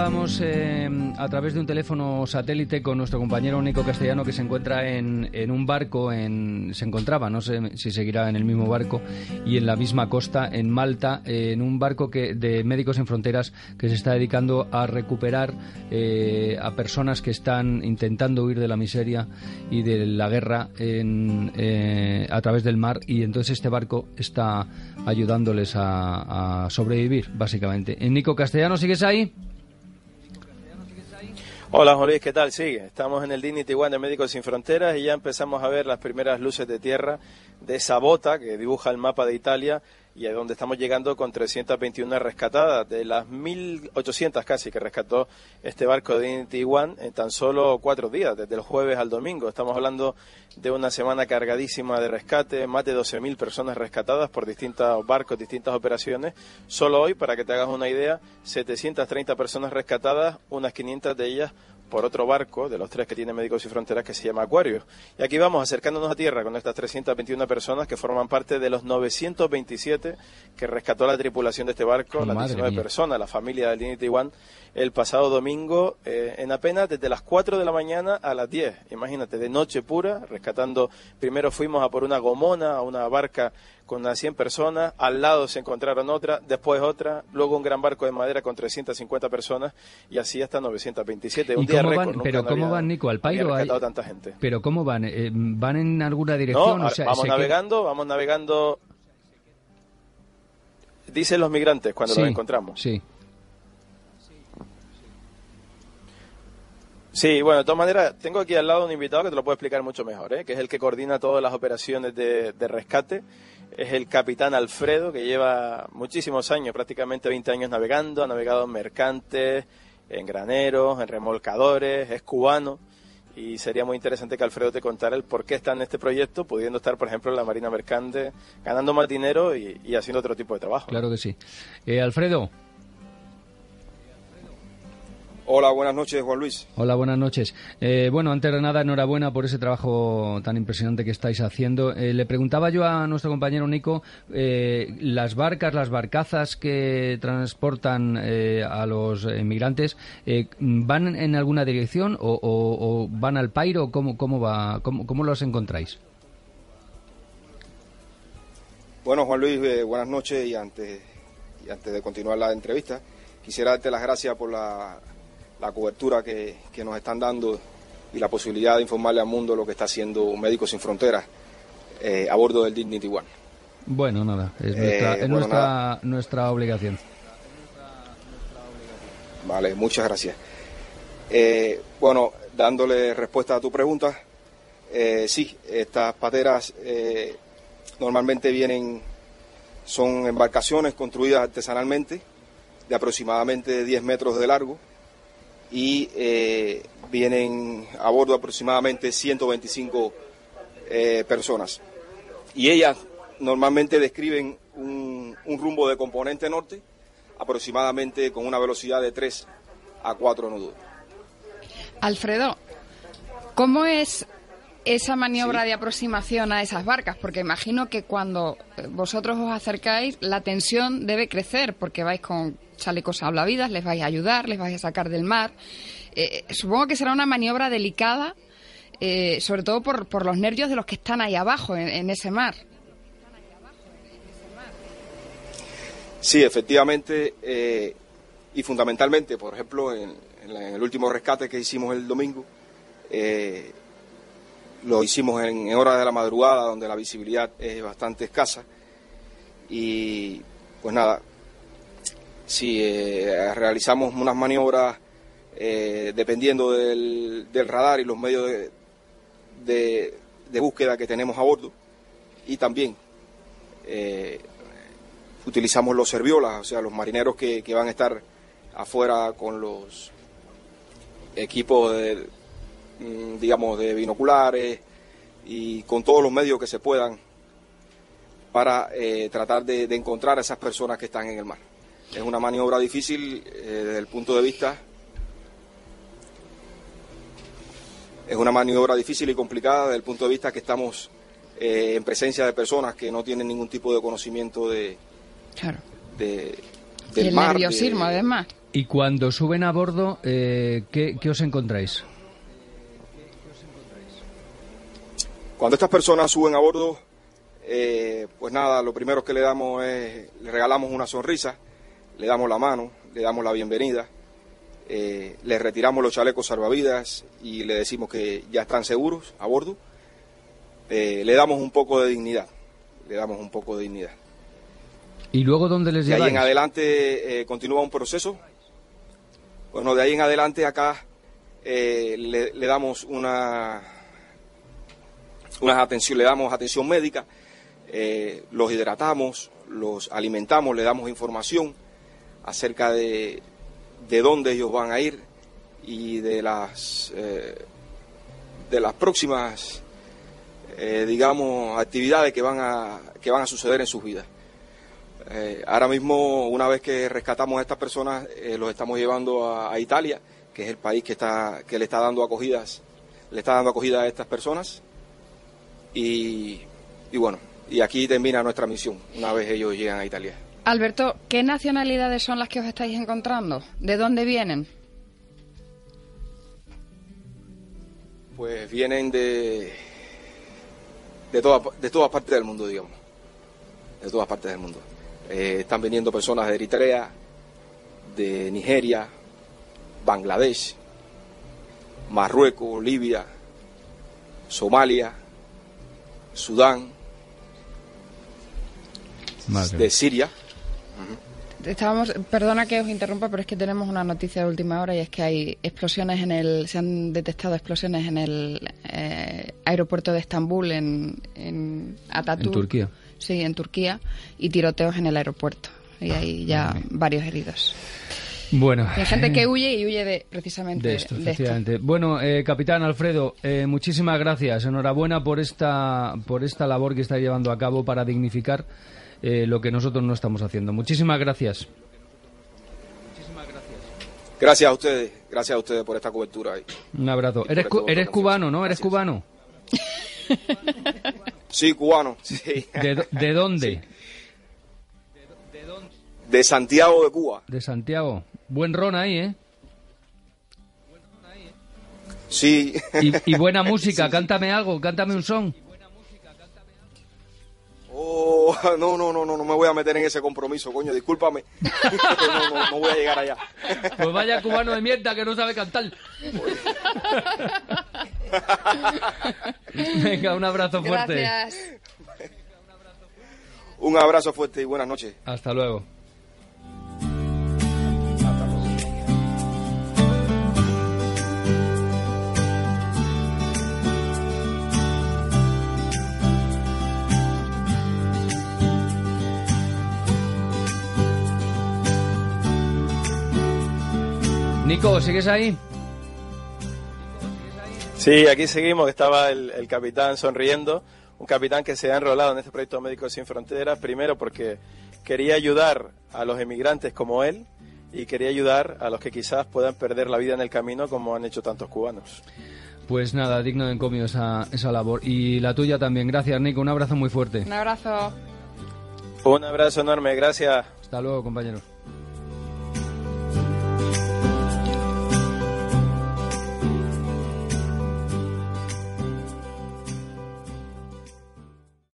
hablábamos eh, a través de un teléfono satélite con nuestro compañero Nico Castellano que se encuentra en, en, un barco, en, se encontraba, no sé si seguirá en el mismo barco y en la misma costa, en Malta, en un barco que, de Médicos Sin Fronteras que se está dedicando a recuperar eh, a personas que están intentando huir de la miseria y de la guerra en, eh, a través del mar y entonces este barco está ayudándoles a, a sobrevivir, básicamente. En Nico Castellano, ¿sigues ahí? Hola Luis, ¿qué tal? Sí, estamos en el Dignity One de Médicos Sin Fronteras y ya empezamos a ver las primeras luces de tierra de esa bota que dibuja el mapa de Italia y a donde estamos llegando con 321 rescatadas, de las 1.800 casi que rescató este barco de Dignity One en tan solo cuatro días, desde el jueves al domingo. Estamos hablando de una semana cargadísima de rescate, más de 12.000 personas rescatadas por distintos barcos, distintas operaciones. Solo hoy, para que te hagas una idea, 730 personas rescatadas, unas 500 de ellas por otro barco de los tres que tiene Médicos y Fronteras que se llama Acuario. Y aquí vamos acercándonos a tierra con estas 321 personas que forman parte de los 927 que rescató la tripulación de este barco, las 19 personas, la familia del Dignity One, el pasado domingo eh, en apenas desde las 4 de la mañana a las 10. Imagínate, de noche pura, rescatando. Primero fuimos a por una gomona, a una barca con unas 100 personas, al lado se encontraron otra, después otra, luego un gran barco de madera con 350 personas y así hasta 927. Un día récord, van, pero ¿cómo van, Nico? ¿Al Pairo? Hay... tanta gente. ¿Pero cómo van? Eh, ¿Van en alguna dirección? No, vamos navegando, vamos navegando. Dicen los migrantes cuando los encontramos. Sí. Sí, bueno, de todas maneras, tengo aquí al lado un invitado que te lo puede explicar mucho mejor, ¿eh? que es el que coordina todas las operaciones de, rescate. Es el capitán Alfredo, que lleva muchísimos años, prácticamente 20 años navegando, ha navegado en mercantes, en graneros, en remolcadores, es cubano. Y sería muy interesante que Alfredo te contara el por qué está en este proyecto, pudiendo estar, por ejemplo, en la Marina Mercante, ganando más dinero y, y haciendo otro tipo de trabajo. Claro que sí. Eh, Alfredo, Hola, buenas noches, Juan Luis. Hola, buenas noches. Eh, bueno, antes de nada, enhorabuena por ese trabajo tan impresionante que estáis haciendo. Eh, le preguntaba yo a nuestro compañero Nico, eh, las barcas, las barcazas que transportan a los inmigrantes, ¿van en alguna dirección o, van al Pairo? ¿Cómo, cómo, va, cómo, cómo los encontráis? Bueno, Juan Luis, buenas noches y antes, y antes de continuar la entrevista, quisiera darte las gracias por la la cobertura que, nos están dando y la posibilidad de informarle al mundo lo que está haciendo Médicos Sin Fronteras eh, a bordo del Dignity One. Bueno, nada, es eh, nuestra, nuestra, obligación. Vale, muchas gracias. Eh, bueno, dándole respuesta a tu pregunta, sí, estas pateras normalmente vienen, son embarcaciones construidas artesanalmente de aproximadamente 10 metros de largo y eh, vienen a bordo aproximadamente 125 eh, personas. Y ellas normalmente describen un, rumbo de componente norte aproximadamente con una velocidad de 3 a 4 nudos. Alfredo, ¿cómo es esa maniobra de aproximación a esas barcas? Porque imagino que cuando vosotros os acercáis la tensión debe crecer porque vais con chalecos hablavidas, les vais a ayudar, les vais a sacar del mar. Eh, supongo que será una maniobra delicada, eh, sobre todo por, por, los nervios de los que están ahí abajo, en, ese mar. Sí, efectivamente, eh, y fundamentalmente, por ejemplo, en, el último rescate que hicimos el domingo, lo hicimos en, horas de la madrugada, donde la visibilidad es bastante escasa, y pues nada, si eh, realizamos unas maniobras eh, dependiendo del, radar y los medios de, búsqueda que tenemos a bordo y también eh, utilizamos los serviolas, o sea, los marineros que, van a estar afuera con los equipos de, mm, digamos, de binoculares y con todos los medios que se puedan para tratar de encontrar a esas personas que están en el mar. Es una maniobra difícil eh, desde el punto de vista. Es una maniobra difícil y complicada desde el punto de vista que estamos eh, en presencia de personas que no tienen ningún tipo de conocimiento de, claro. de del el nerviosismo, además. Y cuando suben a bordo, eh, ¿qué, ¿qué os encontráis? Cuando estas personas suben a bordo, eh, pues nada, lo primero que le damos es, le regalamos una sonrisa, le damos la mano, le damos la bienvenida, eh, le retiramos los chalecos salvavidas y le decimos que ya están seguros a bordo, eh, le damos un poco de dignidad, le damos un poco de dignidad. ¿Y luego dónde les De ahí lleváis? en adelante eh, continúa un proceso. Bueno, de ahí en adelante acá le, le damos una, unas atención, le damos atención médica, los hidratamos, los alimentamos, le damos información acerca de, de dónde ellos van a ir y de las eh, de las próximas eh, digamos actividades que van a que van a suceder en sus vidas. Eh, ahora mismo, una vez que rescatamos a estas personas, los estamos llevando a, a Italia, que es el país que está que le está dando acogidas, le está dando acogida a estas personas. Y, y bueno, y aquí termina nuestra misión, una vez ellos llegan a Italia. Alberto, ¿qué nacionalidades son las que os estáis encontrando? ¿De dónde vienen? Pues vienen de de todas de todas partes del mundo, digamos, de todas partes del mundo. Eh, están viniendo personas de Eritrea, de Nigeria, Bangladesh, Marruecos, Libia, Somalia, Sudán, Madre de Siria. Estábamos, perdona que os interrumpa, pero es que tenemos una noticia de última hora y es que hay explosiones en el, se han detectado explosiones en el eh, aeropuerto de Estambul, en, en Ataturk. En Turquía. Sí, en Turquía, y tiroteos en el aeropuerto. Y hay ya varios heridos. Bueno. Hay gente que huye y huye de precisamente De esto, de esto. Bueno, eh, capitán Alfredo, eh, muchísimas gracias. Enhorabuena por esta, por esta labor que está llevando a cabo para dignificar eh, lo que nosotros no estamos haciendo. Muchísimas gracias. Gracias a ustedes, gracias a ustedes por esta cobertura. ahí. Un abrazo. Eres, esta cu- eres cubano, ¿no? Eres Gracias. cubano. Sí, cubano, sí. ¿De, do- de dónde? de Santiago de Cuba. De Santiago. Buen ron ahí, ¿eh? Sí. Y, y buena música. Cántame algo, cántame un son. Oh, no, no, no, no, no me voy a meter en ese compromiso, coño, discúlpame. No, no, no voy a llegar allá. Pues vaya cubano de mierda que no sabe cantar. Venga, un abrazo fuerte. Gracias. Un abrazo fuerte y buenas noches. Hasta luego. Nico, ¿sigues ahí? Sí, aquí seguimos. Estaba el, el capitán sonriendo. Un capitán que se ha enrolado en este proyecto Médicos Sin Fronteras, primero porque quería ayudar a los emigrantes como él y quería ayudar a los que quizás puedan perder la vida en el camino como han hecho tantos cubanos. Pues nada, digno de encomio esa, esa labor. Y la tuya también. Gracias, Nico. Un abrazo muy fuerte. Un abrazo. Un abrazo enorme, gracias. Hasta luego, compañeros.